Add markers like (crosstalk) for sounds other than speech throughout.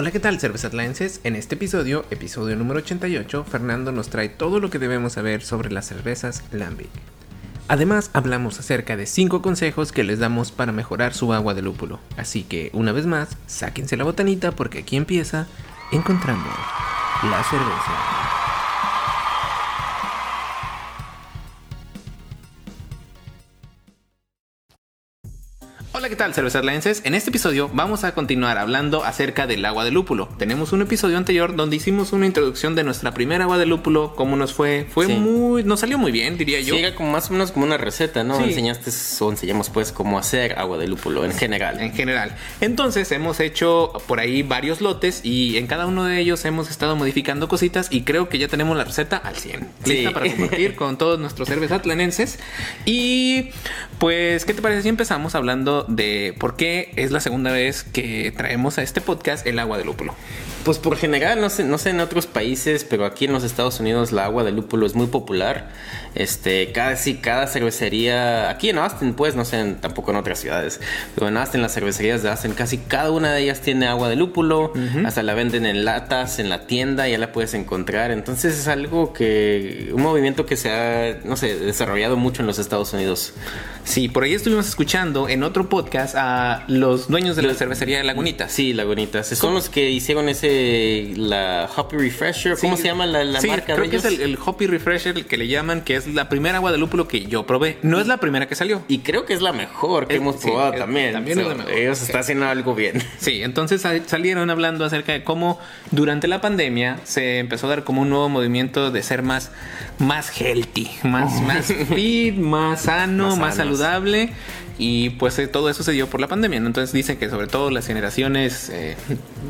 Hola, ¿qué tal, cervezatlenses? En este episodio, episodio número 88, Fernando nos trae todo lo que debemos saber sobre las cervezas Lambic. Además, hablamos acerca de 5 consejos que les damos para mejorar su agua de lúpulo. Así que, una vez más, sáquense la botanita porque aquí empieza encontrando la cerveza. Tal, cervezas En este episodio vamos a continuar hablando acerca del agua de lúpulo. Tenemos un episodio anterior donde hicimos una introducción de nuestra primera agua de lúpulo, cómo nos fue. Fue muy... Nos salió muy bien, diría yo. Llega como más o menos como una receta, ¿no? Enseñaste o enseñamos pues cómo hacer agua de lúpulo en general. En general. Entonces hemos hecho por ahí varios lotes y en cada uno de ellos hemos estado modificando cositas y creo que ya tenemos la receta al 100. Lista para compartir con todos nuestros cervezatlanenses. Y pues, ¿qué te parece si empezamos hablando de por qué es la segunda vez que traemos a este podcast el agua de lúpulo. Pues por general, no sé, no sé en otros países, pero aquí en los Estados Unidos la agua de lúpulo es muy popular. Este, casi cada cervecería, aquí en Austin, pues, no sé, tampoco en otras ciudades, pero en Austin las cervecerías de Austin, casi cada una de ellas tiene agua de lúpulo, hasta la venden en latas, en la tienda, ya la puedes encontrar. Entonces es algo que, un movimiento que se ha, no sé, desarrollado mucho en los Estados Unidos. Sí, por ahí estuvimos escuchando en otro podcast a los dueños de la cervecería de Lagunitas. Sí, Lagunitas. Son los que hicieron ese, la Hoppy Refresher. ¿Cómo se llama la, la sí, marca creo que es el, el, Hoppy Refresher, el que le llaman, que es la primera agua de lúpulo que yo probé. No es la primera que salió. Y creo que es la mejor que hemos probado también. También es la mejor. Ellos están haciendo algo bien. (laughs) Sí, entonces salieron hablando acerca de cómo durante la pandemia se empezó a dar como un nuevo movimiento de ser más, más healthy, más, más (laughs) fit, más sano, más, más saludable. Y pues eh, todo eso se dio por la pandemia. Entonces dicen que sobre todo las generaciones, eh,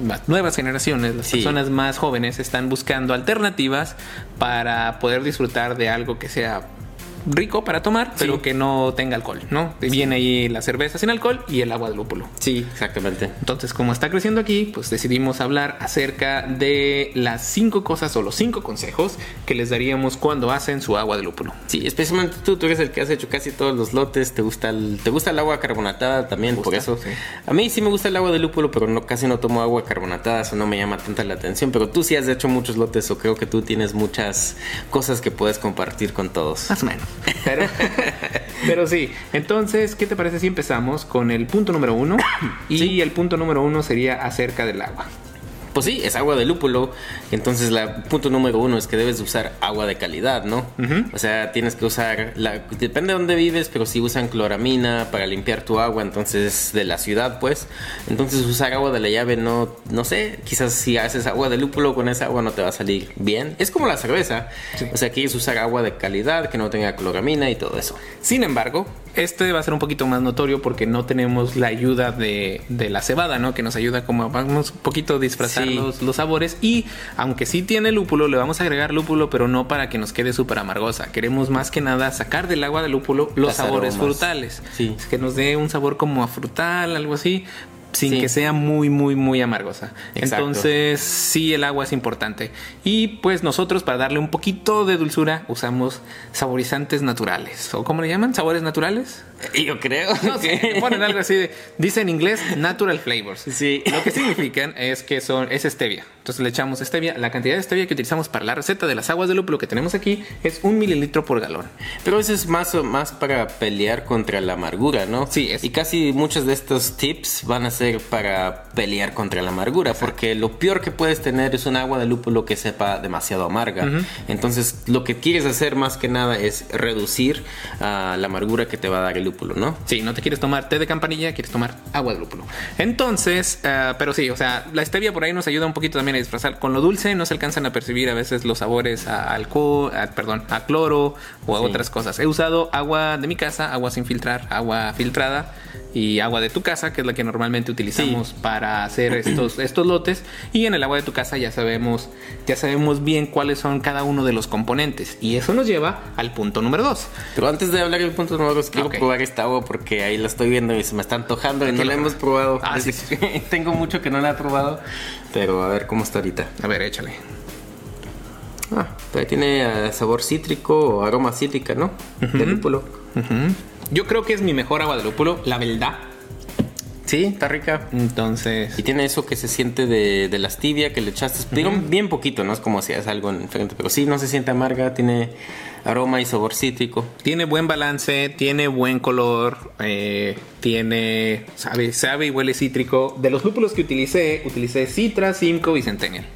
las nuevas generaciones, las personas más jóvenes están buscando alternativas para poder disfrutar de algo que sea rico para tomar, pero que no tenga alcohol, ¿no? Viene ahí la cerveza sin alcohol y el agua de lúpulo. Sí, exactamente. Entonces, como está creciendo aquí, pues decidimos hablar acerca de las cinco cosas o los cinco consejos que les daríamos cuando hacen su agua de lúpulo. Sí, especialmente tú, tú eres el que has hecho casi todos los lotes, te gusta el, te gusta el agua carbonatada también, por eso. A mí sí me gusta el agua de lúpulo, pero no, casi no tomo agua carbonatada, eso no me llama tanta la atención, pero tú sí has hecho muchos lotes o creo que tú tienes muchas cosas que puedes compartir con todos. Más o menos. Pero, pero sí, entonces, ¿qué te parece si empezamos con el punto número uno? (coughs) Y el punto número uno sería acerca del agua. Pues sí, es agua de lúpulo. Entonces, el punto número uno es que debes usar agua de calidad, ¿no? O sea, tienes que usar, la, depende de dónde vives, pero si usan cloramina para limpiar tu agua, entonces de la ciudad, pues. Entonces, usar agua de la llave, no, no sé, quizás si haces agua de lúpulo con esa agua no te va a salir bien. Es como la cerveza. O sea, quieres usar agua de calidad, que no tenga cloramina y todo eso. Sin embargo, este va a ser un poquito más notorio porque no tenemos la ayuda de, la cebada, ¿no? Que nos ayuda como vamos un poquito a disfrazar los, los, sabores. Y aunque sí tiene lúpulo, le vamos a agregar lúpulo, pero no para que nos quede súper amargosa. Queremos más que nada sacar del agua de lúpulo los sabores frutales. Sí. Que nos dé un sabor como a frutal, algo así sin que sea muy, muy, muy amargosa. Entonces, sí, el agua es importante. Y pues nosotros, para darle un poquito de dulzura, usamos saborizantes naturales. ¿O cómo le llaman? ¿Sabores naturales? Yo creo. No sé, ponen algo así de. Dice en inglés natural flavors. Sí. Lo que significan es que son. Es stevia. Entonces le echamos stevia. La cantidad de stevia que utilizamos para la receta de las aguas de lúpulo que tenemos aquí es un mililitro por galón. Pero eso es más, más para pelear contra la amargura, ¿no? Sí, es. Y casi muchos de estos tips van a ser para pelear contra la amargura. Porque lo peor que puedes tener es un agua de lúpulo que sepa demasiado amarga. Entonces lo que quieres hacer más que nada es reducir uh, la amargura que te va a dar el lúpulo, ¿no? Sí, no te quieres tomar té de campanilla, quieres tomar agua de lúpulo. Entonces, uh, pero sí, o sea, la stevia por ahí nos ayuda un poquito también a disfrazar. Con lo dulce no se alcanzan a percibir a veces los sabores a alcohol, a, perdón, a cloro o a sí. otras cosas. He usado agua de mi casa, agua sin filtrar, agua filtrada y agua de tu casa, que es la que normalmente utilizamos sí. para hacer estos, (clears throat) estos lotes. Y en el agua de tu casa ya sabemos, ya sabemos bien cuáles son cada uno de los componentes. Y eso nos lleva al punto número dos. Pero antes de hablar del punto número dos, quiero okay. probar esta agua porque ahí la estoy viendo y se me está antojando y no la hemos probado. Ah, sí, sí. (laughs) Tengo mucho que no la he probado, pero a ver cómo está ahorita. A ver, échale. Ah, tiene sabor cítrico o aroma cítrica, ¿no? Uh -huh. De lúpulo. Uh -huh. Yo creo que es mi mejor agua de lúpulo, la verdad. Sí, está rica. Entonces. Y tiene eso que se siente de, de la stevia que le echaste. Digo, bien poquito, no es como si haces algo diferente, pero sí, no se siente amarga, tiene aroma y sabor cítrico. Tiene buen balance, tiene buen color, eh, tiene. Sabe, sabe y huele cítrico. De los lúpulos que utilicé, utilicé Citra, Simcoe y Centennial.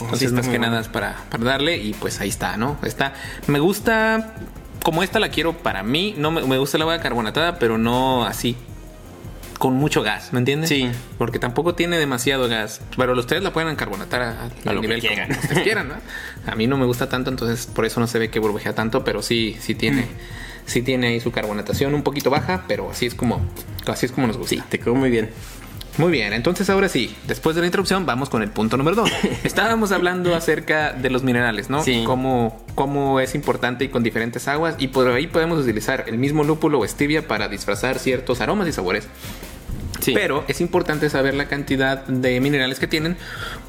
Entonces, está más que bueno. nada es para, para darle y pues ahí está, ¿no? Está. Me gusta. Como esta la quiero para mí, no me, me gusta la agua carbonatada, pero no así con mucho gas, ¿me entiendes? Sí. Porque tampoco tiene demasiado gas. Pero ustedes la pueden carbonatar a, A lo que nivel quieran. como ustedes quieran, ¿no? A mí no me gusta tanto, entonces por eso no se ve que burbujea tanto, pero sí, sí tiene, sí tiene ahí su carbonatación un poquito baja, pero así es como, así es como nos gusta. Sí, te quedó muy bien. Muy bien, entonces ahora sí, después de la introducción vamos con el punto número dos. (laughs) Estábamos hablando acerca de los minerales, ¿no? Sí. Cómo, cómo es importante y con diferentes aguas y por ahí podemos utilizar el mismo lúpulo o stevia para disfrazar ciertos aromas y sabores. Sí. Pero es importante saber la cantidad de minerales que tienen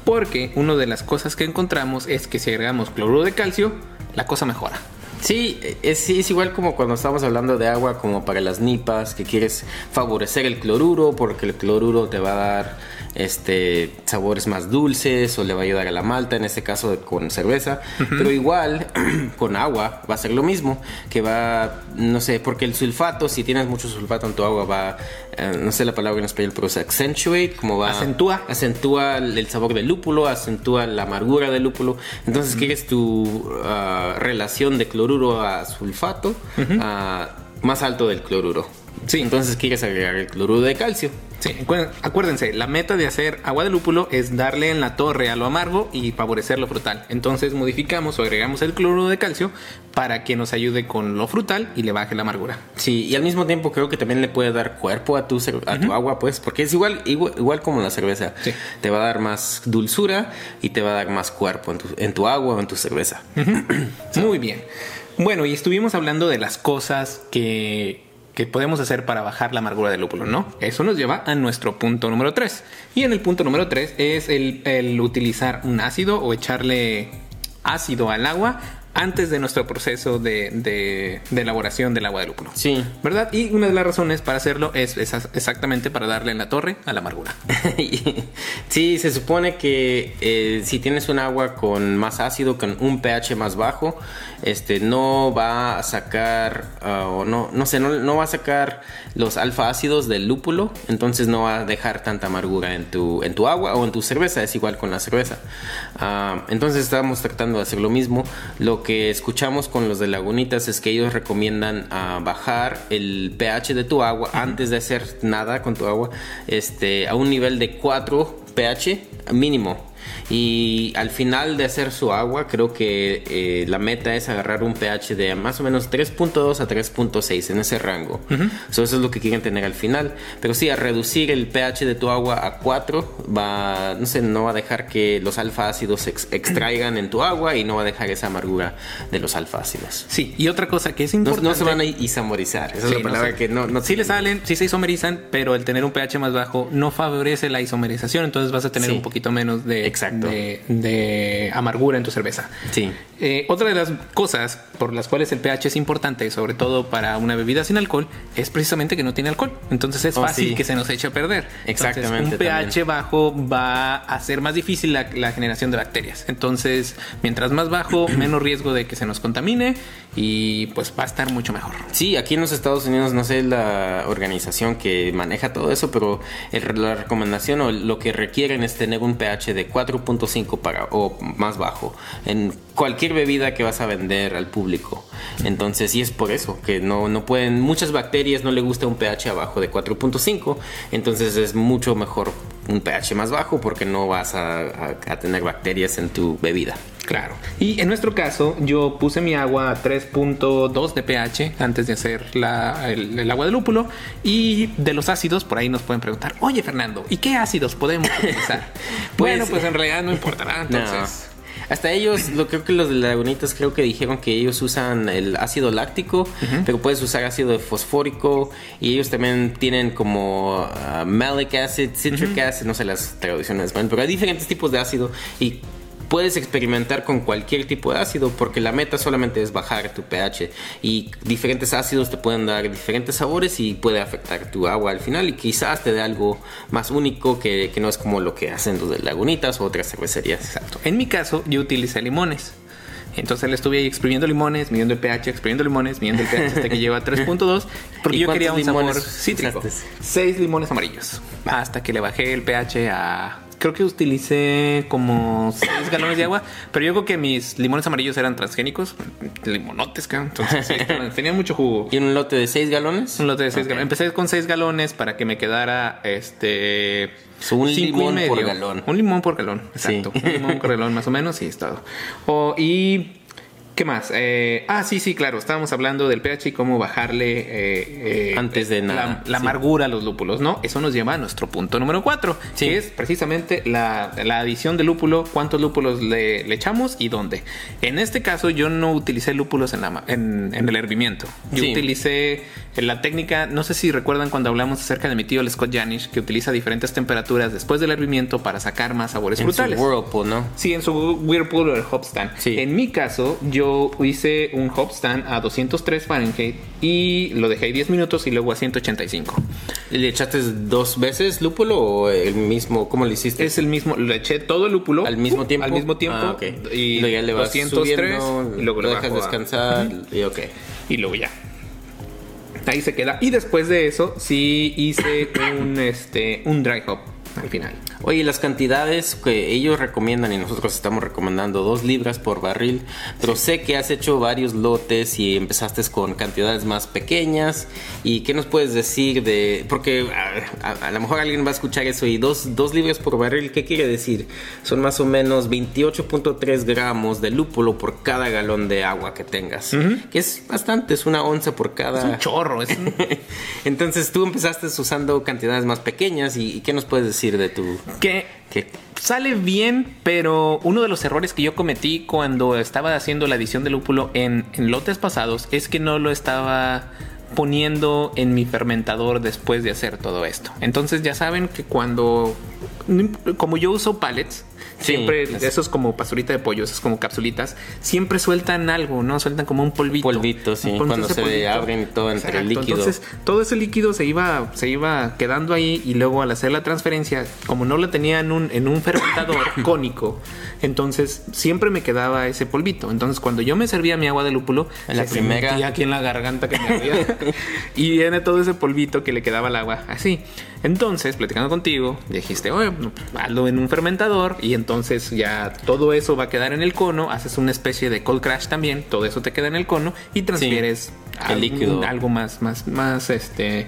porque una de las cosas que encontramos es que si agregamos cloruro de calcio, la cosa mejora. Sí, es, sí, es igual como cuando estamos hablando de agua como para las nipas, que quieres favorecer el cloruro porque el cloruro te va a dar este sabores más dulces o le va a ayudar a la malta, en este caso con cerveza, pero igual (clears throat) con agua va a ser lo mismo, que va, no sé, porque el sulfato, si tienes mucho sulfato en tu agua va, eh, no sé la palabra en español, pero se accentuate, como va... Acentúa. acentúa el sabor del lúpulo, acentúa la amargura del lúpulo. Entonces, quieres tu ah, relación de cloruro a sulfato ah, más alto del cloruro. Sí. Entonces, quieres agregar el cloruro de calcio. Sí, acuérden- acuérdense, la meta de hacer agua de lúpulo es darle en la torre a lo amargo y favorecer lo frutal. Entonces modificamos o agregamos el cloruro de calcio para que nos ayude con lo frutal y le baje la amargura. Sí, y al mismo tiempo creo que también le puede dar cuerpo a tu, a tu agua, pues, porque es igual, igual, igual como la cerveza. Sí. Te va a dar más dulzura y te va a dar más cuerpo en tu, en tu agua o en tu cerveza. (clears throat) Muy bien. Bueno, y estuvimos hablando de las cosas que, que podemos hacer para bajar la amargura del lúpulo, ¿no? Eso nos lleva a nuestro punto número 3. Y en el punto número 3 es el, el utilizar un ácido o echarle ácido al agua antes de nuestro proceso de, de- de elaboración del agua de lúpulo. Sí. ¿Verdad? Y una de las razones para hacerlo es, es exactamente para darle en la torre a la amargura. (laughs) sí, se supone que eh, si tienes un agua con más ácido, con un pH más bajo, este no va a sacar, ah, o no, no sé, no, no va a sacar los alfa ácidos del lúpulo, entonces no va a dejar tanta amargura en tu, en tu agua o en tu cerveza, es igual con la cerveza. Ah, entonces estamos tratando de hacer lo mismo. Lo que escuchamos con los de Lagunitas es que ellos recomiendan ah, bajar el pH de tu agua antes de hacer nada con tu agua este, a un nivel de 4 pH mínimo. Y al final de hacer su agua, creo que eh, la meta es agarrar un pH de más o menos 3.2 a 3.6 en ese rango. So, eso es lo que quieren tener al final. Pero sí, a reducir el pH de tu agua a 4, va, no sé, no va a dejar que los alfa ácidos se ex- extraigan en tu agua y no va a dejar esa amargura de los alfa ácidos. Sí, y otra cosa que es importante... no se van a isomerizar. Esa es la palabra que no, no sí le salen, sí se isomerizan, pero el tener un pH más bajo no favorece la isomerización, entonces vas a tener Sí. un poquito menos de, Exacto. De, de amargura en tu cerveza. Sí. Eh, otra de las cosas por las cuales el pH es importante, sobre todo para una bebida sin alcohol, es precisamente que no tiene alcohol. Entonces es Oh, fácil sí. que se nos eche a perder. Entonces, Exactamente, un pH también. bajo va a hacer más difícil la, la generación de bacterias. Entonces, mientras más bajo, (clears throat) menos riesgo de que se nos contamine y pues va a estar mucho mejor. Sí, aquí en los Estados Unidos no sé la organización que maneja todo eso, pero el- la recomendación o lo que requieren es tener un pH de 4.5 para o más bajo en cualquier bebida que vas a vender al público. Entonces, y es por eso que no, no pueden, muchas bacterias no le gusta un pH abajo de 4.5, entonces es mucho mejor un pH más bajo porque no vas a, a- a tener bacterias en tu bebida. Claro. Y en nuestro caso, yo puse mi agua a 3.2 de pH antes de hacer la- el, el agua de lúpulo. Y de los ácidos, por ahí nos pueden preguntar, oye Fernando, ¿y qué ácidos podemos (laughs) utilizar? Pues- bueno, pues en realidad no importará. Entonces, Hasta ellos, lo creo que los de Lagunitas creo que dijeron que ellos usan el ácido láctico, pero puedes usar ácido fosfórico y ellos también tienen como ah, malic acid, citric acid, no sé las traducciones, pero hay diferentes tipos de ácido y puedes experimentar con cualquier tipo de ácido porque la meta solamente es bajar tu pH y diferentes ácidos te pueden dar diferentes sabores y puede afectar tu agua al final y quizás te dé algo más único que, que no es como lo que hacen los de Lagunitas o otras cervecerías. Exacto. En mi caso, yo utilicé limones. Entonces le estuve ahí exprimiendo limones, midiendo el pH, exprimiendo limones, midiendo el pH hasta que llegó a (laughs) 3.2, porque ¿Y yo quería un sabor cítrico. usaste? Seis limones amarillos. Hasta que le bajé el pH a. Creo que utilicé como 6 galones de agua, pero yo creo que mis limones amarillos eran transgénicos, limonotes, cabrón. Entonces sí, (laughs) tenían mucho jugo. ¿Y un lote de 6 galones? Un lote de 6 Ok. galones. Empecé con 6 galones para que me quedara este. So, un limón por galón. Un limón por galón, Sí. exacto. Un (laughs) limón por galón, más o menos, y es todo. O, y. ¿Qué más? Eh, ah, sí, sí, claro. Estábamos hablando del pH y cómo bajarle. eh, eh, Antes de la- nada, La, sí. amargura a los lúpulos, ¿no? Eso nos lleva a nuestro punto número 4, Sí. que es precisamente la, la adición de lúpulo, cuántos lúpulos le, le echamos y dónde. En este caso, yo no utilicé lúpulos en, la, en, en el hervimiento. Yo Sí. utilicé la técnica, no sé si recuerdan cuando hablamos acerca de mi tío, el Scott Janish, que utiliza diferentes temperaturas después del hervimiento para sacar más sabores En su frutales. Whirlpool, ¿no? Sí, en su Whirlpool o el Hopstand. En mi caso, yo hice un Hopstand a 203 Fahrenheit y lo dejé ahí 10 minutos y luego a 185. ¿Y ¿Le echaste dos veces lúpulo o el mismo? ¿Cómo lo hiciste? Es el mismo, le eché todo el lúpulo ¿Al mismo tiempo? Al mismo tiempo. Ah. Y luego ya le vas 203 subiendo, y luego lo le dejas a- descansar y ok. y luego ya. Ahí se queda. Y después de eso, sí hice un, este, un dry hop al final. Oye, las cantidades que ellos recomiendan y nosotros estamos recomendando dos libras por barril, pero sé que has hecho varios lotes y empezaste con cantidades más pequeñas. ¿Y qué nos puedes decir de...? Porque a, a- a lo mejor alguien va a escuchar eso y dos, dos libras por barril, ¿qué quiere decir? Son más o menos 28.3 gramos de lúpulo por cada galón de agua que tengas, que es bastante, es una onza por cada... Es un chorro. Es un- (laughs) Entonces tú empezaste usando cantidades más pequeñas y, y ¿qué nos puedes decir de tu... que que sale bien, pero uno de los errores que yo cometí cuando estaba haciendo la adición de lúpulo en, en lotes pasados es que no lo estaba poniendo en mi fermentador después de hacer todo esto. Entonces ya saben que cuando, como yo uso pallets, Sí, siempre es- esos como pasturita de pollo, esos como capsulitas, siempre sueltan algo, ¿no? Sueltan como un polvito. Polvito, sí, Entonces, cuando se abren y todo entre el líquido. Entonces, todo ese líquido se iba, se iba quedando ahí y luego al hacer la transferencia, como no lo tenía en un, en un fermentador (coughs) cónico, entonces siempre me quedaba ese polvito. Entonces, cuando yo me servía mi agua de lúpulo, En la se primera- sentía aquí en la garganta que me (laughs) ardía. y viene todo ese polvito que le quedaba al agua, así. Entonces, platicando contigo, dijiste, oye, pues, hazlo en un fermentador y entonces ya todo eso va a quedar en el cono, haces una especie de cold crash también, todo eso te queda en el cono y transfieres el líquido. algo más, más, más, este,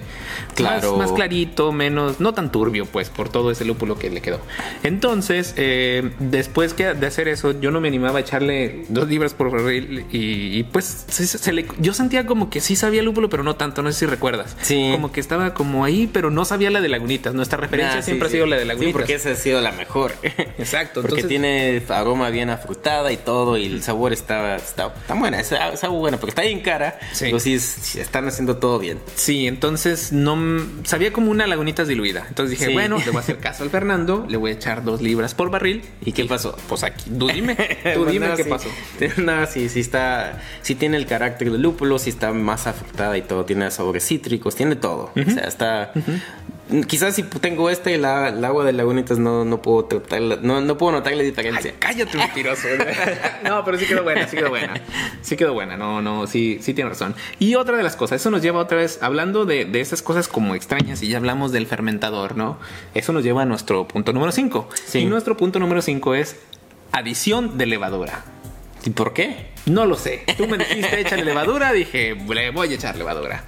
Claro. más, más clarito, menos, no tan turbio, pues, por todo ese lúpulo que le quedó. Entonces, eh, después que de hacer eso, yo no me animaba a echarle dos libras por barril y, y, pues, se- se le- yo sentía como que sí sabía lúpulo, pero no tanto, no sé si recuerdas. Sí. Como que estaba como ahí, pero no sabía la de Lagunitas. Nuestra referencia Ah, sí, siempre sí. ha sido la de Sí, Lagunitas. porque esa ha sido la mejor. Exacto, Porque entonces- tiene aroma bien afrutada y todo, y el sabor está, está, está buena, está buena, porque está bien cara. Sí. Pero sí, es- sí están haciendo todo bien. Sí, entonces no sabía como una lagunitas diluida. Entonces dije, Sí. bueno, le voy a hacer caso al Fernando, (laughs) le voy a echar dos libras por barril. ¿Y qué pasó? Pues aquí, tú (laughs) dime, tú Pues dime no, qué sí. pasó. (laughs) No, sí, sí está, sí tiene el carácter de lúpulo, sí está más afrutada y todo, tiene sabores cítricos, tiene todo. O sea, está... Quizás si tengo este, el, a- el agua de lagunitas no, no puedo tratarla- no, no puedo notar la diferencia. Ay, cállate, mentiroso. (laughs) no, pero sí quedó buena, sí quedó buena. Sí quedó buena, no, no, sí, sí tiene razón. Y otra de las cosas, eso nos lleva otra vez, hablando de, de esas cosas como extrañas, y ya hablamos del fermentador, ¿no? Eso nos lleva a nuestro punto número 5. Sí. Y nuestro punto número 5 es adición de levadura. ¿Y por qué? No lo sé. Tú me dijiste, échale levadura, dije, le voy a echar levadura.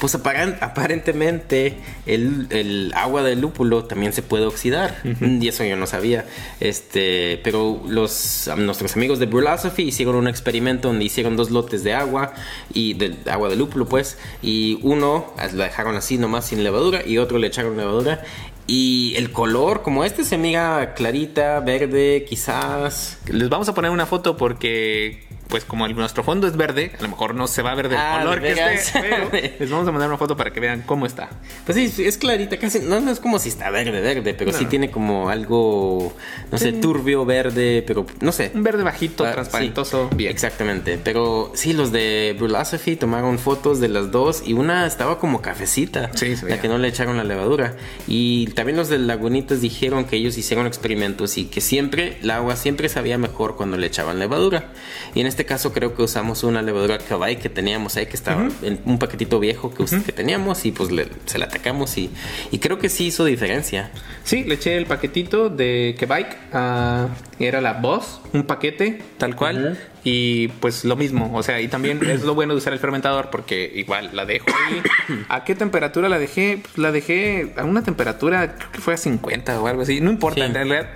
Pues aparentemente el, el agua del lúpulo también se puede oxidar. Y eso yo no sabía. Este, pero los nuestros amigos de Brulosophy hicieron un experimento donde hicieron dos lotes de agua y de agua de lúpulo, pues. Y uno lo dejaron así nomás sin levadura y otro le echaron levadura. Y el color, como este, se mira clarita, verde, quizás. Les vamos a poner una foto porque pues como el, nuestro fondo es verde, a lo mejor no se va a ver del Ah, color que esté, pero (laughs) les vamos a mandar una foto para que vean cómo está. Pues sí, es clarita, casi. No, no es como si está verde, verde, pero sí tiene como algo, no sé, turbio, verde, pero no sé. Un verde bajito, Ah, transparentoso, sí, bien. Exactamente. Pero sí, los de Brulosophy tomaron fotos de las dos y una estaba como cafecita. Sí. La que no le echaron la levadura. Y también los de Lagunitas dijeron que ellos hicieron experimentos y que siempre, el agua siempre sabía mejor cuando le echaban levadura. Y en este caso creo que usamos una levadura Kavai que teníamos ahí, que estaba en un paquetito viejo que, us- que teníamos y pues le- se la atacamos y, y creo que sí hizo diferencia. Sí, le eché el paquetito de Kebike. ah, era la Boss, un paquete tal cual. Y pues lo mismo. O sea, y también (clears throat) es lo bueno de usar el fermentador porque igual la dejo ahí. (coughs) ¿A qué temperatura la dejé? Pues la dejé a una temperatura, creo que fue a 50 o algo así. No importa, Sí. en realidad.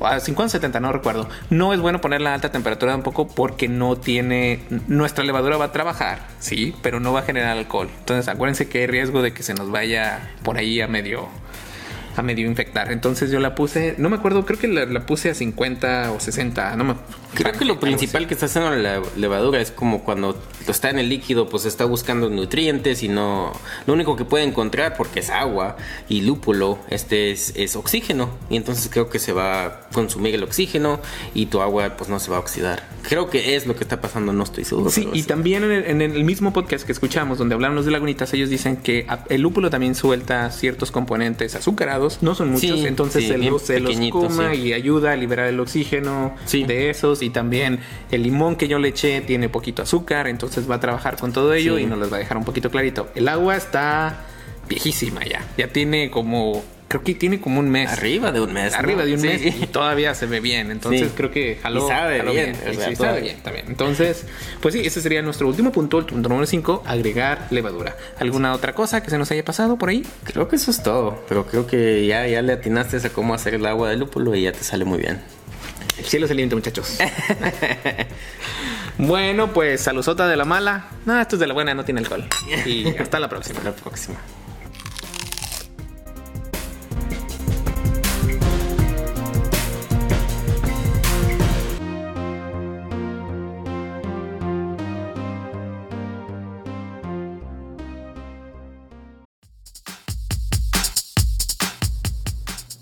A 50 70, no recuerdo. No es bueno ponerla a alta temperatura tampoco porque no tiene. Nuestra levadura va a trabajar, sí, pero no va a generar alcohol. Entonces, acuérdense que hay riesgo de que se nos vaya por ahí a medio a medio infectar. Entonces yo la puse, no me acuerdo, creo que la, la puse a 50 o 60, no me Creo que lo principal que está haciendo la levadura es como cuando está en el líquido, pues está buscando nutrientes y no. Lo único que puede encontrar, porque es agua y lúpulo, este es, es oxígeno. Y entonces creo que se va a consumir el oxígeno y tu agua, pues no se va a oxidar. Creo que es lo que está pasando, no estoy seguro. Sí, y también en el, en el mismo podcast que escuchamos, donde hablamos de lagunitas, ellos dicen que el lúpulo también suelta ciertos componentes azucarados, no son muchos, Sí, entonces sí, se, los, se los pequeñitos, coma y ayuda a liberar el oxígeno de esos. Y también el limón que yo le eché tiene poquito azúcar, entonces va a trabajar con todo ello y nos los va a dejar un poquito clarito. El agua está viejísima ya, ya tiene como, creo que tiene como un mes. Arriba de un mes. ¿no? Arriba de un Sí. mes y todavía se ve bien. Entonces Sí. creo que jaló. Y sabe jaló bien, o Y sea, sí, sabe bien también. Entonces, pues sí, ese sería nuestro último punto, el punto número 5, agregar levadura. ¿Alguna otra cosa que se nos haya pasado por ahí? Creo que eso es todo. Pero creo que ya, ya le atinaste a cómo hacer el agua de lúpulo y ya te sale muy bien. El cielo es el límite, muchachos. (laughs) bueno, pues saludota de la mala. No, esto es de la buena, no tiene alcohol. Y hasta la próxima. Hasta la próxima.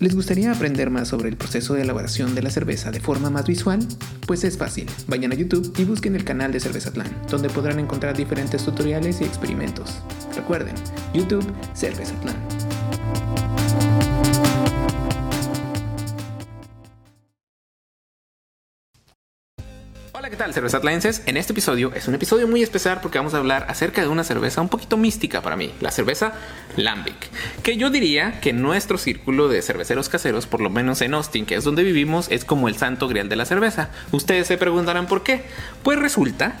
¿Les gustaría aprender más sobre el proceso de elaboración de la cerveza de forma más visual? Pues es fácil. Vayan a YouTube y busquen el canal de Cervezatlán, donde podrán encontrar diferentes tutoriales y experimentos. Recuerden, YouTube Cervezatlán. ¿Qué tal, cervezatlenses? En este episodio es un episodio muy especial porque vamos a hablar acerca de una cerveza un poquito mística para mí, la cerveza Lambic, que yo diría que nuestro círculo de cerveceros caseros, por lo menos en Austin, que es donde vivimos, es como el santo grial de la cerveza. Ustedes se preguntarán por qué. Pues resulta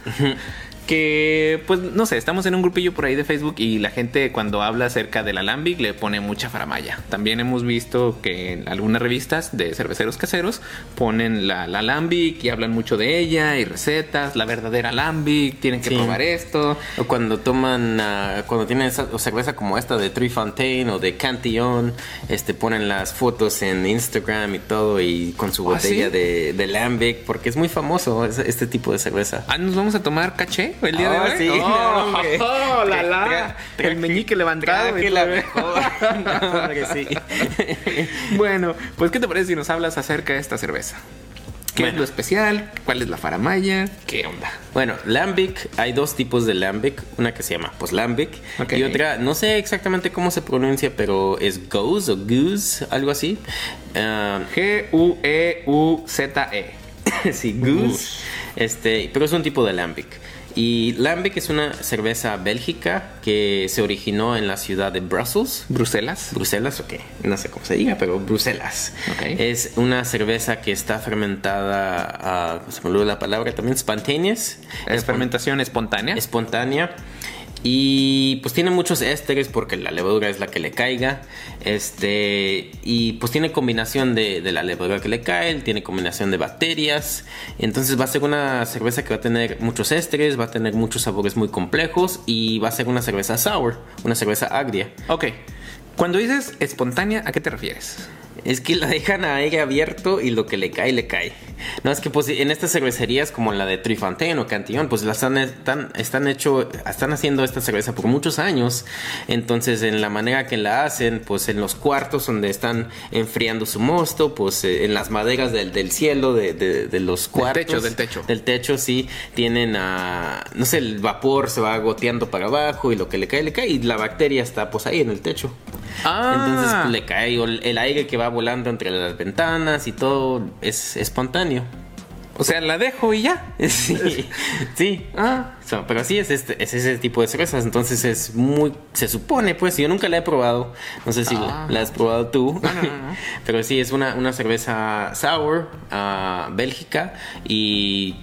que, pues no sé, estamos en un grupillo por ahí de Facebook y la gente cuando habla acerca del alambic le pone mucha faramaya. También hemos visto que en algunas revistas de cerveceros caseros ponen la, la alambic y hablan mucho de ella y recetas, la verdadera alambic, tienen que Sí. probar esto. O cuando toman, ah, cuando tienen esa o cerveza como esta de Three Fontaine o de Cantillon, este, ponen las fotos en Instagram y todo y con su ¿Ah, botella sí? de, de Lambic, porque es muy famoso este tipo de cerveza. Ah, ¿nos vamos a tomar caché el día de Oh, hoy? sí, Oh, (laughs) no, hombre. (laughs) oh, la, la. El meñique levantado. que y la. (laughs) No, hombre, sí. Bueno, pues ¿qué te parece si nos hablas acerca de esta cerveza? ¿Qué es lo especial? ¿Cuál es la faramaya? ¿Qué onda? Bueno, Lambic, hay dos tipos de Lambic. Una que se llama pues Lambic y otra, no sé exactamente cómo se pronuncia, pero es Goose o Goose, algo así. Ah, G-U-E-U-Z-E. sí, Goose. Este, pero es un tipo de Lambic. Y Lambic es una cerveza bélgica que se originó en la ciudad de Brussels. Bruselas. Bruselas, ok, no sé cómo se diga, pero Bruselas. Ok. Es una cerveza que está fermentada, ah, se me olvidó la palabra también, spontaneous. Es fermentación espontánea. espontánea. Y pues tiene muchos ésteres porque la levadura es la que le caiga. Este. Y pues tiene combinación de, la levadura que le cae, tiene combinación de bacterias. Entonces va a ser una cerveza que va a tener muchos ésteres, va a tener muchos sabores muy complejos y va a ser una cerveza sour, una cerveza agria. Ok. Cuando dices espontánea, ¿a qué te refieres? Es que la dejan a aire abierto y lo que le cae, le cae. No, es que pues en estas cervecerías como la de Trifontaine o Cantillon, pues las están, están, están, hecho, están haciendo esta cerveza por muchos años. Entonces, en la manera que la hacen, pues en los cuartos donde están enfriando su mosto, pues eh, en las maderas del, del cielo, de, de, los cuartos. Del techo, del techo. Del techo, sí, tienen a, no sé, el vapor se va goteando para abajo y lo que le cae, le cae y la bacteria está pues ahí en el techo. Ah. Entonces pues, le cae el aire que va volando entre las ventanas y todo es espontáneo. O sea, la dejo y ya. (laughs) Sí, sí. Ah. pero así es, este, es ese tipo de cervezas. Entonces es muy. Se supone, pues, yo nunca la he probado. No sé si Ah. la has probado tú. No, no, no, no. (laughs) pero sí, es una, una cerveza sour, ah, bélgica y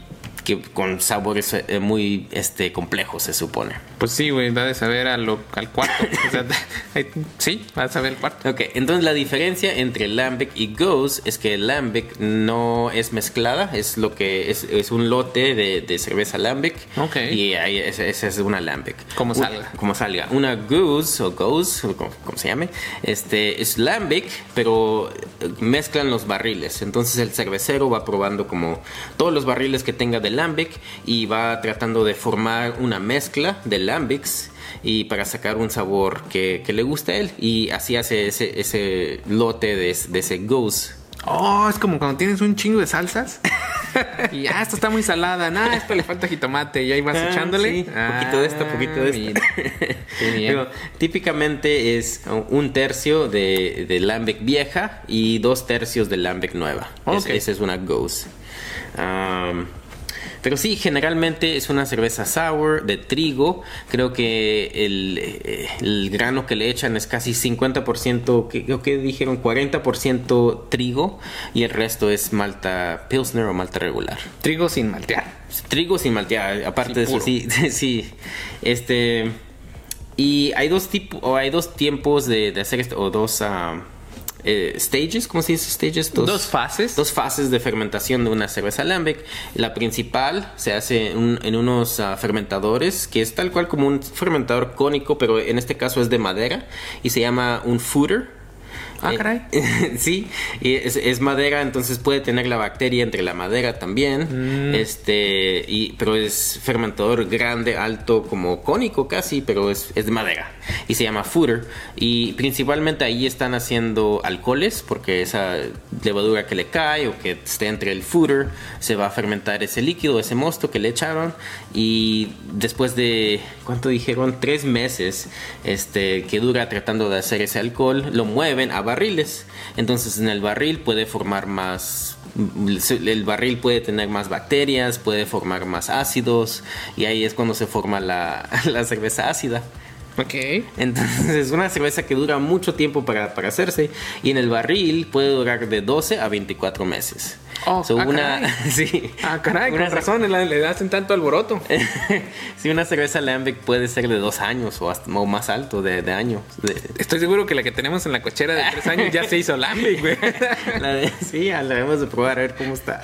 que con sabores eh, muy este, complejos, se supone. Pues sí, güey, va de saber a lo- al cuarto. O sea, (laughs) ahí- sí, va a saber el cuarto. Ok, entonces la diferencia entre Lambic y Goose es que Lambic no es mezclada, es lo que es, es un lote de, de cerveza Lambic. Ok. Y ahí esa es una Lambic. Como salga. Como salga. Una Goose o Goose, o como, como se llame, este es Lambic, pero eh, mezclan los barriles. Entonces el cervecero va probando como todos los barriles que tenga de Lambic y va tratando de formar una mezcla de Lambics y para sacar un sabor que, que le guste a él y así hace ese, ese lote de, de ese goose. Oh, es como cuando tienes un chingo de salsas. (laughs) y ah, esto está muy salada. Nah, esto le falta jitomate. Y ahí vas Ah, echándole. sí, poquito de esto, poquito de esto. (laughs) Pero típicamente es un tercio de, de lambic vieja y dos tercios de lambic nueva. Es- Ok. esa es una goose. Am, pero sí, generalmente es una cerveza sour de trigo. Creo que el, eh, el grano que le echan es casi 50%, que- creo que dijeron 40% trigo y el resto es malta pilsner o malta regular. Trigo sin maltear. Trigo sin maltear, aparte Sí, de eso, sí, (laughs) sí. Este. Y hay dos tipos, o hay dos tiempos de, de hacer esto, o dos ah, eh, stages, ¿cómo se dice stages? Dos fases. Dos fases de fermentación de una cerveza lambic. La principal se hace en, un- en unos ah, fermentadores, que es tal cual como un fermentador cónico, pero en este caso es de madera, y se llama un fooder. Ah, Eh, caray. (laughs) sí, y es, es madera, entonces puede tener la bacteria entre la madera también. Mm. Este, y, pero es fermentador grande, alto, como cónico casi, pero es, es de madera. Y se llama fooder. Y principalmente ahí están haciendo alcoholes, porque esa levadura que le cae o que esté entre el fooder, se va a fermentar ese líquido, ese mosto que le echaron. Y después de, ¿cuánto dijeron? Tres meses este, que dura tratando de hacer ese alcohol, lo mueven a barriles. Entonces en el barril puede formar más... El barril puede tener más bacterias, puede formar más ácidos y ahí es cuando se forma la, (laughs) la cerveza ácida. Ok. Entonces es una cerveza que dura mucho tiempo para, para hacerse y en el barril puede durar de 12 a 24 meses. Oh, So, ah, una, caray. (laughs) sí. Ah, caray, Una con razón, le, le hacen tanto alboroto. (laughs) sí, una cerveza Lambic puede ser de dos años o, hasta- o más alto de, de años. De- Estoy seguro que la que tenemos en la cochera de tres años ya se hizo lambic, güey. (laughs) la de- sí, la debemos de probar a ver cómo está.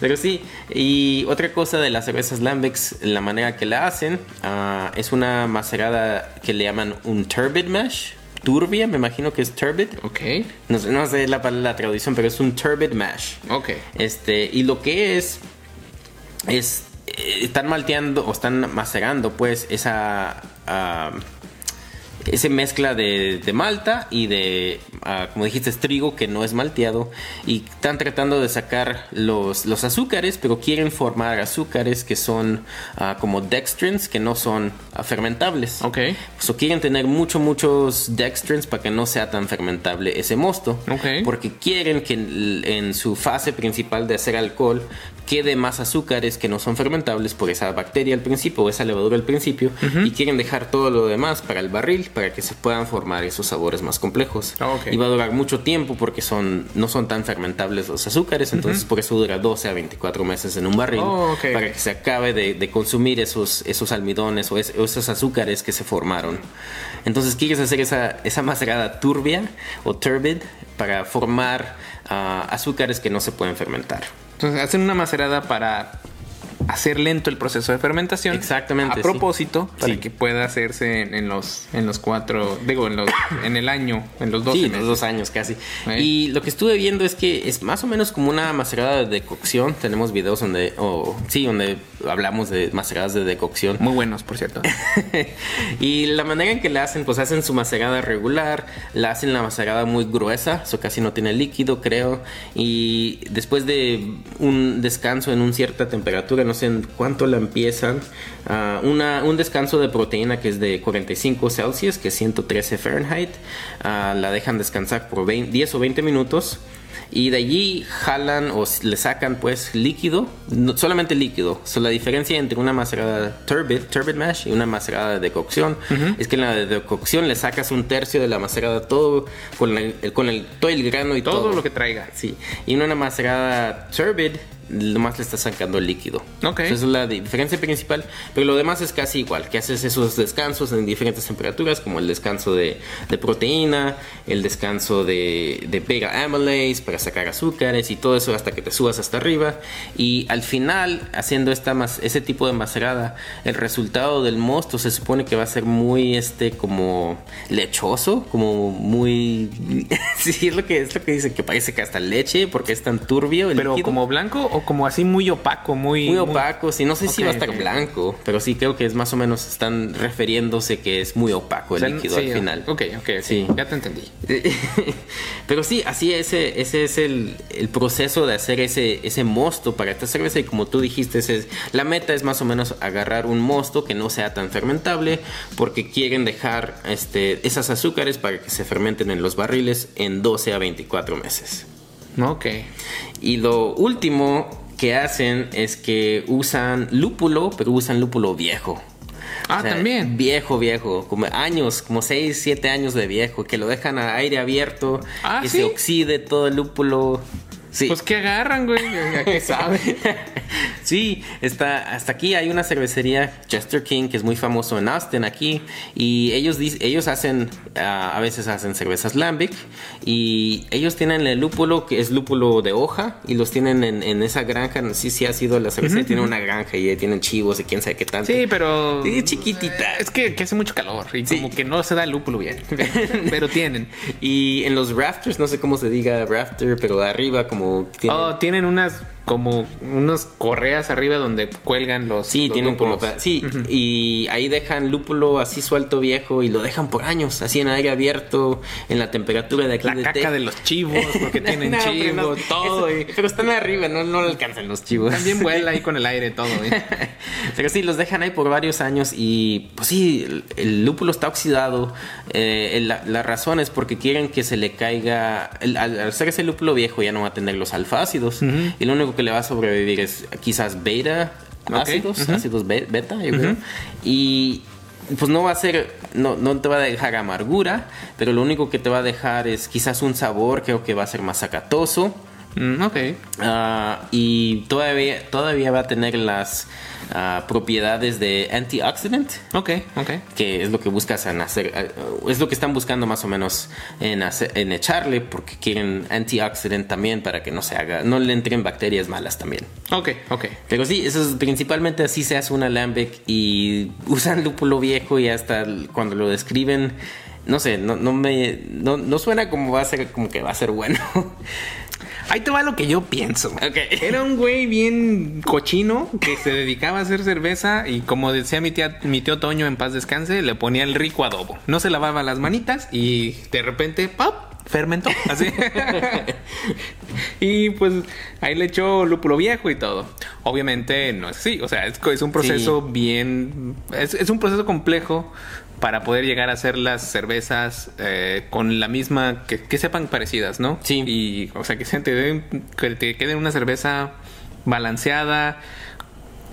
Pero sí, y otra cosa de las cervezas Lambics, la manera que la hacen, ah, es una macerada que le llaman un turbid mash. Turbia, me imagino que es turbid. Ok. No sé, no sé la, la traducción, pero es un turbid mash. Ok. Este, y lo que es, es, eh, están malteando o están macerando, pues, esa, ah, esa mezcla de, de malta y de, ah, como dijiste, es trigo que no es malteado. Y están tratando de sacar los, los azúcares, pero quieren formar azúcares que son ah, como dextrins, que no son ah, fermentables. Ok. So, quieren tener mucho, muchos dextrins para que no sea tan fermentable ese mosto. Ok. Porque quieren que en, en su fase principal de hacer alcohol quede más azúcares que no son fermentables por esa bacteria al principio o esa levadura al principio. Y quieren dejar todo lo demás para el barril para que se puedan formar esos sabores más complejos. Ok. Y va a durar mucho tiempo porque son, no son tan fermentables los azúcares. Entonces por eso dura 12 a 24 meses en un barril. Oh. Para que se acabe de, de consumir esos, esos almidones o, es- o esos azúcares que se formaron. Entonces quieres hacer esa, esa macerada turbia o turbid para formar ah, azúcares que no se pueden fermentar. Entonces hacen una macerada para hacer lento el proceso de fermentación. Exactamente. A propósito, para que pueda hacerse en, los, en los cuatro, digo, en, los, (coughs) en el año, en los dos sí, los dos años casi. Y lo que estuve viendo es que es más o menos como una macerada de decocción. Tenemos videos donde, o sí, donde hablamos de maceradas de decocción. Muy buenos, por cierto. (laughs) y la manera en que la hacen, pues hacen su macerada regular, la hacen la macerada muy gruesa, eso casi no tiene líquido, creo. Y después de un descanso en una cierta temperatura, no sé en cuánto la empiezan, uh, una, un descanso de proteína que es de 45 Celsius, que es 113 Fahrenheit, uh, la dejan descansar por 10 o 20 minutos y de allí jalan o le sacan pues líquido, solamente líquido. la diferencia entre una macerada turbid, turbid mash y una macerada de cocción es que en la de cocción le sacas un tercio de la macerada todo con el, con el todo el grano y todo, todo lo que traiga. Sí. Y en una macerada turbid más le estás sacando el líquido. Ok. Esa es la diferencia principal. Pero lo demás es casi igual, que haces esos descansos en diferentes temperaturas, como el descanso de, proteína, el descanso de, de beta amylase para sacar azúcares y todo eso hasta que te subas hasta arriba. Y al final, haciendo esta ese tipo de macerada, el resultado del mosto se supone que va a ser muy este como lechoso, como muy (laughs) sí es lo que es lo que dicen que parece que hasta leche porque es tan turbio Pero como blanco como así muy opaco, muy... Muy opaco, sí, no sé si va a estar blanco, pero sí creo que es más o menos, están refiriéndose que es muy opaco el líquido al final. Ok, ok, sí, ya te entendí. (laughs) pero sí, así ese, ese es el, proceso de hacer ese, ese mosto para esta cerveza y como tú dijiste, es, la meta es más o menos agarrar un mosto que no sea tan fermentable porque quieren dejar este, esas azúcares para que se fermenten en los barriles en 12 a 24 meses. Ok. Y lo último que hacen es que usan lúpulo, pero usan lúpulo viejo. Ah, también. Viejo, viejo, como años, como 6, 7 años de viejo, que lo dejan a aire abierto, ah, que se oxide todo el lúpulo. Pues que agarran, güey. qué (laughs) sabe? sí, está, hasta aquí hay una cervecería, Chester King, que es muy famoso en Austin, aquí. Y ellos, ellos hacen, ah, a veces hacen cervezas Lambic. Y ellos tienen el lúpulo, que es lúpulo de hoja. Y los tienen en, esa granja. Sí, sí ha sido la cervecería. Tiene una granja y tienen chivos y quién sabe qué tanto. Sí, pero. Es chiquitita. Es que, hace mucho calor. Y como que no se da el lúpulo bien. (laughs) pero tienen. Y en los rafters, no sé cómo se diga rafter, pero arriba como tienen... Oh, tienen unas como unas correas arriba donde cuelgan los. Sí, tienen como. Sí, y ahí dejan lúpulo así suelto viejo y lo dejan por años, así en aire abierto, en la temperatura de aquí. La caca de los chivos, porque (laughs) tienen chivos, todo. Pero están arriba, no, no alcanzan los chivos. También (laughs) vuela ahí con el aire todo. ¿eh? pero sí, los dejan ahí por varios años y pues sí, el, lúpulo está oxidado. Eh, la, razón es porque quieren que se le caiga. al, hacer ese lúpulo viejo ya no va a tener los alfácidos. Y lo único que le va a sobrevivir es quizás beta ácidos, ácidos beta, Y pues no va a ser, no, no te va a dejar amargura, pero lo único que te va a dejar es quizás un sabor, creo que va a ser más acatoso. Mm, ok. Ah, y todavía, todavía va a tener las ah, propiedades de antioxidant. Ok, ok. Que es lo que buscas en hacer. Ah, es lo que están buscando más o menos en, en echarle, porque quieren antioxidant también para que no se haga, no le entren bacterias malas también. Ok, ok. Pero sí, eso es principalmente así se hace una lambic y usan lúpulo viejo y hasta cuando lo describen no sé, no, no me no, no, suena como va a ser como que va a ser bueno. (laughs) Ahí te va lo que yo pienso. Era un güey bien cochino que se dedicaba a hacer cerveza y como decía mi tía, mi tío Toño en paz descanse, le ponía el rico adobo. No se lavaba las manitas y de repente, ¡pop! fermentó así. y pues ahí le echó lúpulo viejo y todo. Obviamente no es así, o sea, es, un proceso bien, es, es, un proceso complejo para poder llegar a hacer las cervezas eh, con la misma, que, sepan parecidas, ¿no? Sí. Y, o sea, que, se te, que te quede una cerveza balanceada,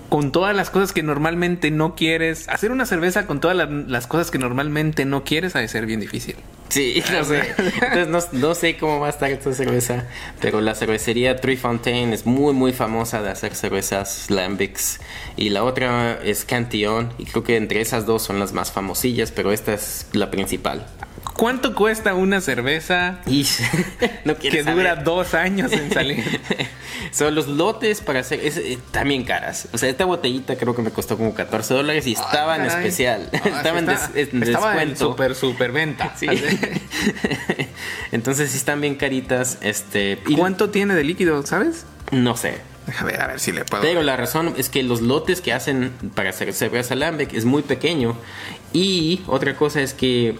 con todas las cosas que normalmente no quieres. Hacer una cerveza con todas las, cosas que normalmente no quieres ha de ser bien difícil. Sí, (laughs) no sé. Entonces no, sé cómo va a estar esta cerveza, pero la cervecería Three Fontaine es muy, muy famosa de hacer cervezas lambics. Y la otra es Cantillon, y creo que entre esas dos son las más famosillas, pero esta es la principal. ¿Cuánto cuesta una cerveza (laughs) no que dura dos años en salir? (laughs) Son los lotes para hacer. Es, eh, también caras. O sea, esta botellita creo que me costó como 14 dólares y estaba en Ay, caray. especial. Ah, (laughs) estaba en, está- des- en estaba en descuento. super, super venta. Sí. Entonces sí están bien caritas. Este. y ¿Cuánto tiene de líquido, sabes? No sé. A ver, a ver si le puedo. Pero la razón es que los lotes que hacen para hacer cerveza Lambic es muy pequeño. Y otra cosa es que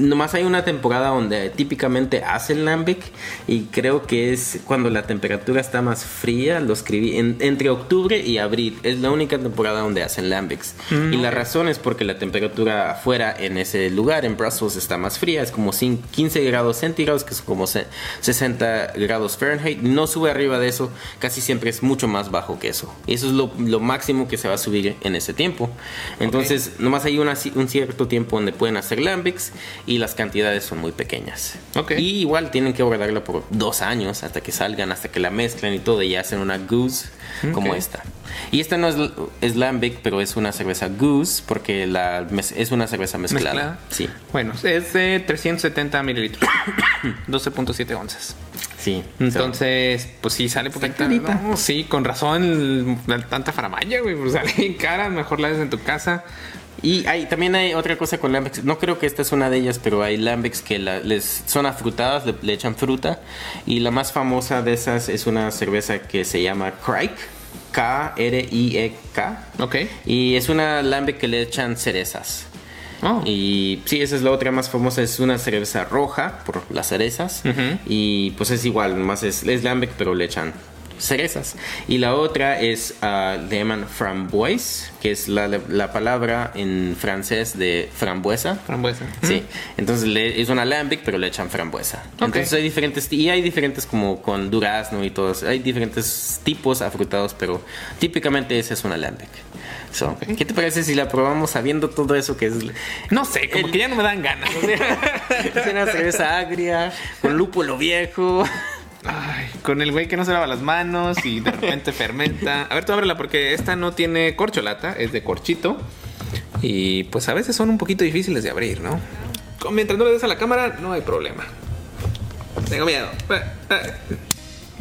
nomás hay una temporada donde típicamente hacen Lambic. Y creo que es cuando la temperatura está más fría. Lo escribí en- entre octubre y abril. Es la única temporada donde hacen Lambics. y la razón es porque la temperatura afuera en ese lugar, en Brussels, está más fría. Es como cin- 15 grados centígrados, que es como se- 60 grados Fahrenheit. No sube arriba de eso. Casi siempre es mucho más bajo que eso. Y eso es lo, lo máximo que se va a subir en ese tiempo. Entonces, nomás hay una un cierto tiempo donde pueden hacer lambics y las cantidades son muy pequeñas. Ok. Y igual tienen que guardarla por dos años hasta que salgan, hasta que la mezclen y todo y hacen una goose como esta. Y esta no es, es lambic, pero es una cerveza goose porque la, es una cerveza mezclada. ¿Mezclada? Sí, Bueno, es de 370 mililitros. (coughs) 12.7 onzas. sí. Entonces, pues sí, sale poquita. No, sí, con razón, el- tanta faramaya, güey. Pues (laughs) sale bien cara. Mejor la haces en tu casa. Y hay, también hay otra cosa con lambics. No creo que esta es una de ellas, pero hay lambics que la- les son afrutadas, le, le echan fruta. Y la más famosa de esas es una cerveza que se llama Crike. K-R-I-E-K. Ok. Y es una lambic que le echan cerezas. Oh. Y sí, esa es la otra más famosa, es una cerveza roja por las cerezas. Y pues es igual, más es, es lambic, pero le echan cerezas. Y la otra es, ah, le llaman framboise, que es la, la palabra en francés de frambuesa. Frambuesa. Sí, entonces le- es una lambic, pero le echan frambuesa. Ok. Entonces hay diferentes, y hay diferentes como con durazno y todos, hay diferentes tipos afrutados, pero típicamente esa es una lambic. So, ¿Qué te parece si la probamos sabiendo todo eso que es? No sé, como El- que ya no me dan ganas. (laughs) es una cerveza agria, con lúpulo viejo. Ay, con el güey que no se lava las manos y de repente (laughs) fermenta. A ver, tú ábrela porque esta no tiene corcholata, es de corchito. Y pues a veces son un poquito difíciles de abrir, ¿no? Mientras no le des a la cámara, no hay problema. Tengo miedo.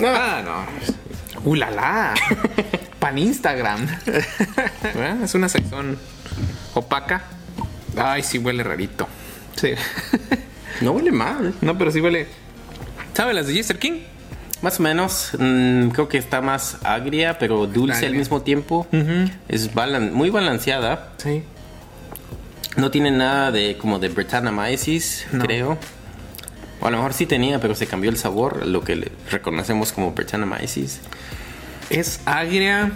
Ah, no. ¡Uh, la, la! (laughs) Pan Instagram. ¿Verdad? Es una sección opaca. Ay, sí huele rarito. Sí. (laughs) No huele mal. No, pero sí huele. ¿Sabe las de Gister King? Más o menos, mm, creo que está más agria, pero dulce al mismo tiempo. Es balan- muy balanceada. Sí. No tiene nada de como de Brettanomyces, No. creo. O a lo mejor sí tenía, pero se cambió el sabor, lo que le reconocemos como Brettanomyces. Es agria.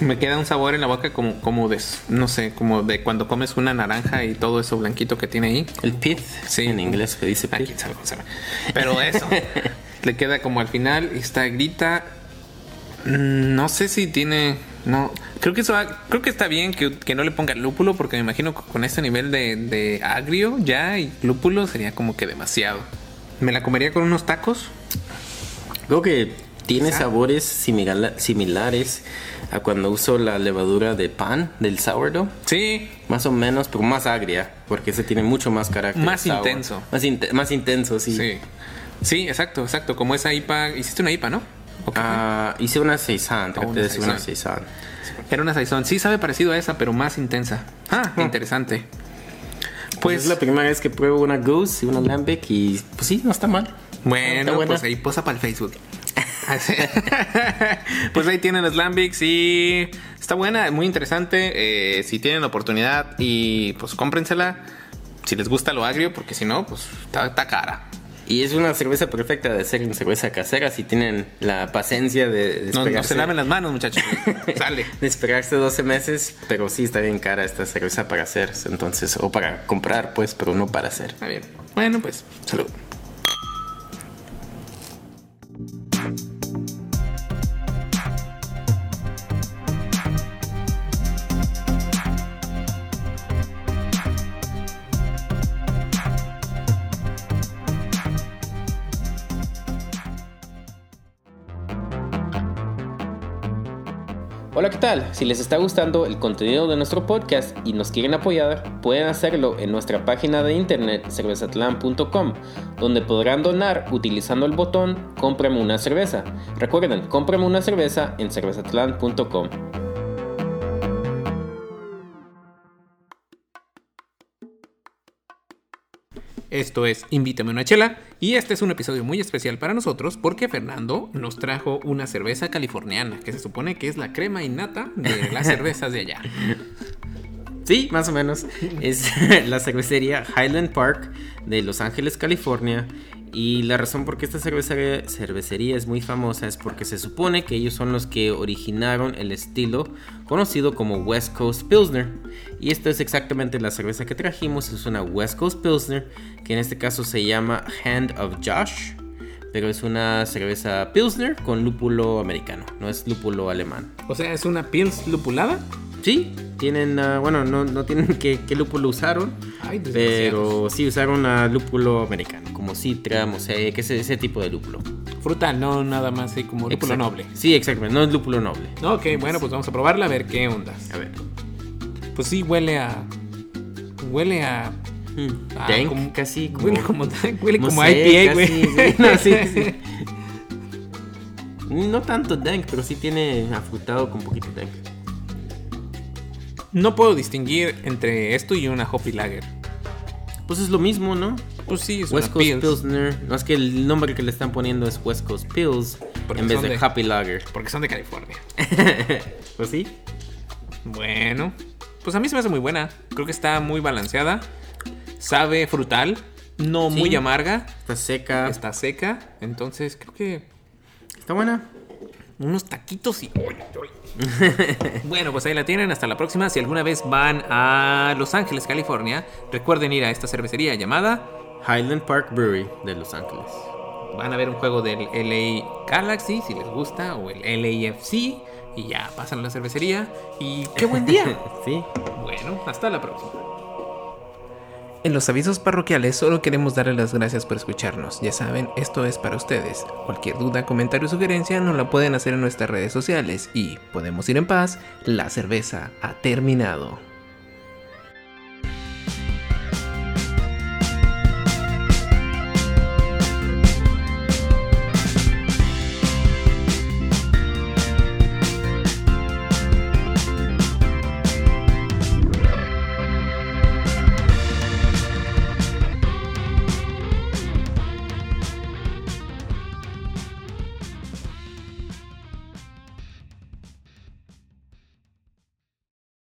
(laughs) Me queda un sabor en la boca como, como de, no sé, como de cuando comes una naranja y todo eso blanquito que tiene ahí. El pith, Sí. en inglés se dice Aquí pith. sabe cómo sabe. Pero eso. (laughs) le queda como al final está grita. Mm, No sé si tiene. No. Creo que eso va- creo que está bien que, que no le ponga lúpulo. Porque me imagino que con este nivel de, de agrio ya y lúpulo sería como que demasiado. Me la comería con unos tacos. Creo que tiene sabores simila- similares a cuando uso la levadura de pan del sourdough. Sí. Más o menos, pero más agria, porque ese tiene mucho más carácter. Más sour. intenso. Más, inte- más intenso, sí. Sí. Sí, exacto, exacto. Como esa IPA. Hiciste una IPA, ¿no? Ah, hice una Saison, traté una de hacer una Saison. Saison. Era una saison. Sí, sabe parecido a esa, pero más intensa. Ah, interesante. Pues Pues, es la primera vez que pruebo una Goose y una Lambic y pues sí, no está mal. Bueno, pues ahí posa para el Facebook. (laughs) Pues ahí tienen los Lambics y está buena, muy interesante. Eh, si tienen oportunidad y pues cómprensela. Si les gusta lo agrio, porque si no, pues está, está cara. Y es una cerveza perfecta de hacer en cerveza casera si tienen la paciencia de, No, se laven las manos, muchachos. (laughs) Sale. de esperarse 12 meses, pero sí está bien cara esta cerveza para hacer, entonces, o para comprar, pues, pero no para hacer. Está bien. Bueno, pues, salud. Si les está gustando el contenido de nuestro podcast y nos quieren apoyar, pueden hacerlo en nuestra página de internet cervezatlan.com, donde podrán donar utilizando el botón Cómprame una cerveza. Recuerden, cómprame una cerveza en cervezatlan.com. Esto es Invítame una chela y este es un episodio muy especial para nosotros porque Fernando nos trajo una cerveza californiana que se supone que es la crema innata de las (laughs) cervezas de allá. Sí, más o menos. Es (laughs) la cervecería Highland Park de Los Ángeles, California. Y la razón por qué esta cervecería, cervecería, es muy famosa es porque se supone que ellos son los que originaron el estilo conocido como West Coast Pilsner. Y esta es exactamente la cerveza que trajimos, es una West Coast Pilsner, que en este caso se llama Hand of Josh. Pero es una cerveza Pilsner con lúpulo americano, no es lúpulo alemán. O sea, es una Pils lupulada. Sí, tienen, uh, bueno, no, no tienen (laughs) qué, qué lúpulo usaron, Ay, pero sí usaron a lúpulo americano, como Citra, Mosaic, ese, ese tipo de lúpulo. Frutal, no nada más así como lúpulo Exacto. noble. Sí, exactamente, no es lúpulo noble. Ok, bueno, pues vamos a probarla a ver qué onda. A ver. Pues sí, huele a. Huele a. Dank, como- casi como... Huele como, huele como IPA, güey. casi, sí. No, sí, (laughs) sí. No tanto dank, pero sí tiene afrutado con poquito dank. No puedo distinguir entre esto y una Hoppy Lager. Pues es lo mismo, ¿no? Pues sí, es West una Coast Pils. Pilsner. No es que el nombre que le están poniendo es West Coast Pills Porque en vez son de de- Happy Lager. Porque son de California. (laughs) pues sí. Bueno, pues a mí se me hace muy buena. Creo que está muy balanceada. Sabe frutal, no Sí. muy amarga. Está seca. Está, Está seca. Entonces creo que buena. Unos taquitos y. (laughs) bueno, pues ahí la tienen. Hasta la próxima. Si alguna vez van a Los Ángeles, California, recuerden ir a esta cervecería llamada. Highland Park Brewery de Los Ángeles. Van a ver un juego del LA Galaxy, si les gusta, o el LAFC. Y ya pasan a la cervecería. Y qué buen día. (laughs) sí. Bueno, hasta la próxima. En los avisos parroquiales solo queremos darles las gracias por escucharnos. Ya saben, esto es para ustedes. Cualquier duda, comentario o sugerencia nos la pueden hacer en nuestras redes sociales y podemos ir en paz. La cerveza ha terminado.